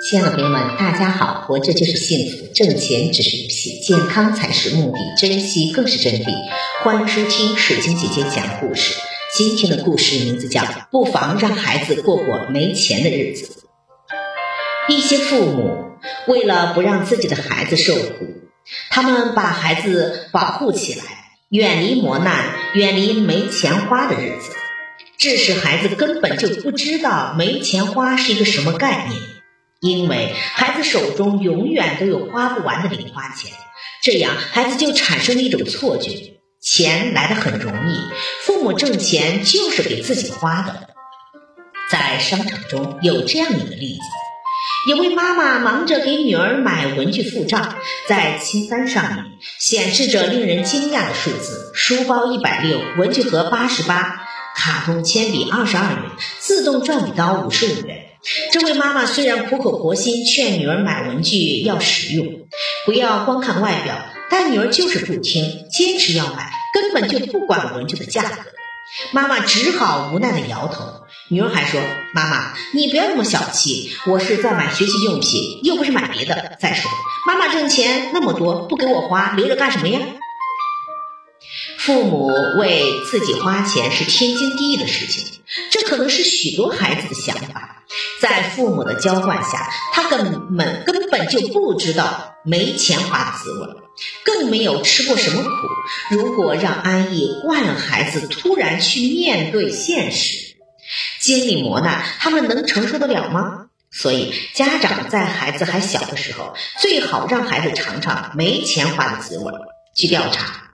亲爱的朋友们，大家好！活着就是幸福，挣钱只是游戏，健康才是目的，珍惜更是真谛。欢迎收听水晶姐姐讲故事。今天的故事名字叫《不妨让孩子过过没钱的日子》。一些父母为了不让自己的孩子受苦，他们把孩子保护起来，远离磨难，远离没钱花的日子，致使孩子根本就不知道没钱花是一个什么概念。因为孩子手中永远都有花不完的零花钱，这样孩子就产生了一种错觉：钱来的很容易，父母挣钱就是给自己花的。在商场中有这样一个例子：有位妈妈忙着给女儿买文具付账，在清单上面显示着令人惊讶的数字：书包一百六，文具盒八十八，卡通铅笔二十二元，自动转笔刀五十五元。这位妈妈虽然苦口婆心劝女儿买文具要实用，不要光看外表，但女儿就是不听，坚持要买，根本就不管文具的价格。妈妈只好无奈的摇头。女儿还说：“妈妈，你不要那么小气，我是在买学习用品，又不是买别的。再说，妈妈挣钱那么多，不给我花，留着干什么呀？”父母为自己花钱是天经地义的事情，这可能是许多孩子的想法。在父母的娇惯下，他根本根本就不知道没钱花的滋味，更没有吃过什么苦。如果让安逸惯了孩子，突然去面对现实，经历磨难，他们能承受得了吗？所以，家长在孩子还小的时候，最好让孩子尝尝没钱花的滋味。据调查，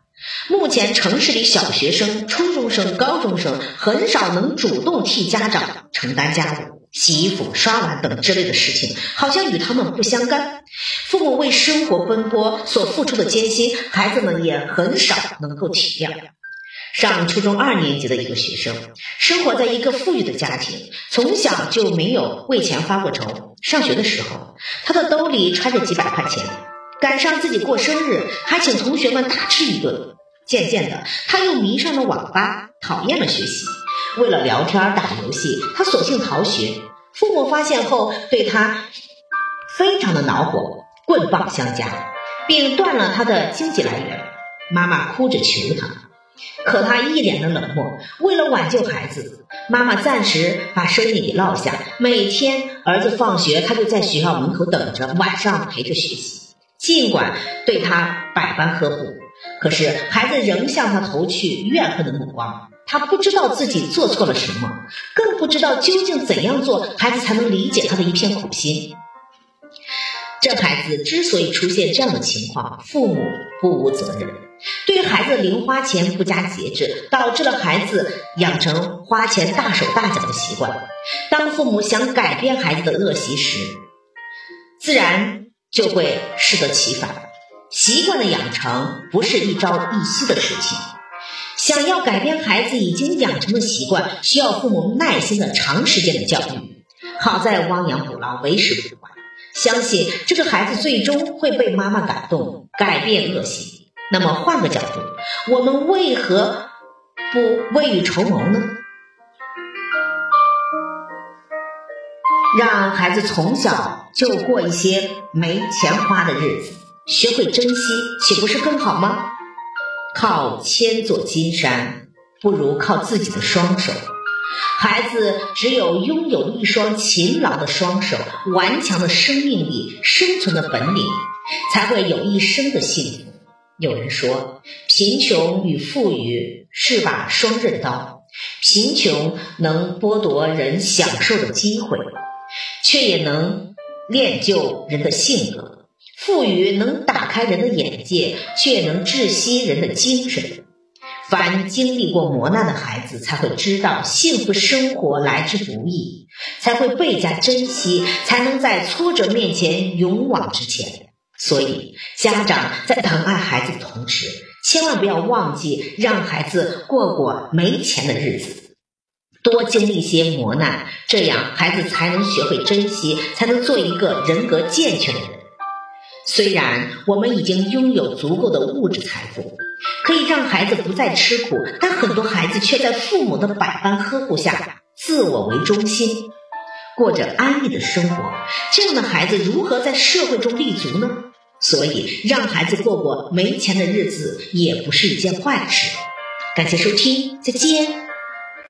目前城市里小学生、初中生、高中生很少能主动替家长承担家务。洗衣服、刷碗等之类的事情，好像与他们不相干。父母为生活奔波所付出的艰辛，孩子们也很少能够体谅。上初中二年级的一个学生，生活在一个富裕的家庭，从小就没有为钱发过愁。上学的时候，他的兜里揣着几百块钱，赶上自己过生日，还请同学们大吃一顿。渐渐的，他又迷上了网吧，讨厌了学习。为了聊天打游戏，他索性逃学。父母发现后，对他非常的恼火，棍棒相加，并断了他的经济来源。妈妈哭着求他，可他一脸的冷漠。为了挽救孩子，妈妈暂时把生意给落下。每天儿子放学，他就在学校门口等着，晚上陪着学习。尽管对他百般呵护，可是孩子仍向他投去怨恨的目光。他不知道自己做错了什么，更不知道究竟怎样做孩子才能理解他的一片苦心。这孩子之所以出现这样的情况，父母不无责任，对孩子零花钱不加节制，导致了孩子养成花钱大手大脚的习惯。当父母想改变孩子的恶习时，自然就会适得其反。习惯的养成不是一朝一夕的事情。想要改变孩子已经养成的习惯，需要父母耐心的长时间的教育。好在亡羊补牢，为时不晚。相信这个孩子最终会被妈妈感动，改变恶习。那么换个角度，我们为何不未雨绸缪呢？让孩子从小就过一些没钱花的日子，学会珍惜，岂不是更好吗？靠千座金山，不如靠自己的双手。孩子只有拥有一双勤劳的双手、顽强的生命力、生存的本领，才会有一生的幸福。有人说，贫穷与富裕是把双刃刀，贫穷能剥夺人享受的机会，却也能练就人的性格。富裕能打开人的眼界，却能窒息人的精神。凡经历过磨难的孩子，才会知道幸福生活来之不易，才会倍加珍惜，才能在挫折面前勇往直前。所以，家长在疼爱孩子的同时，千万不要忘记让孩子过过没钱的日子，多经历些磨难，这样孩子才能学会珍惜，才能做一个人格健全的人。虽然我们已经拥有足够的物质财富，可以让孩子不再吃苦，但很多孩子却在父母的百般呵护下自我为中心。过着安逸的生活。这样的孩子如何在社会中立足呢？所以，让孩子过过没钱的日子也不是一件坏事。感谢收听，再见。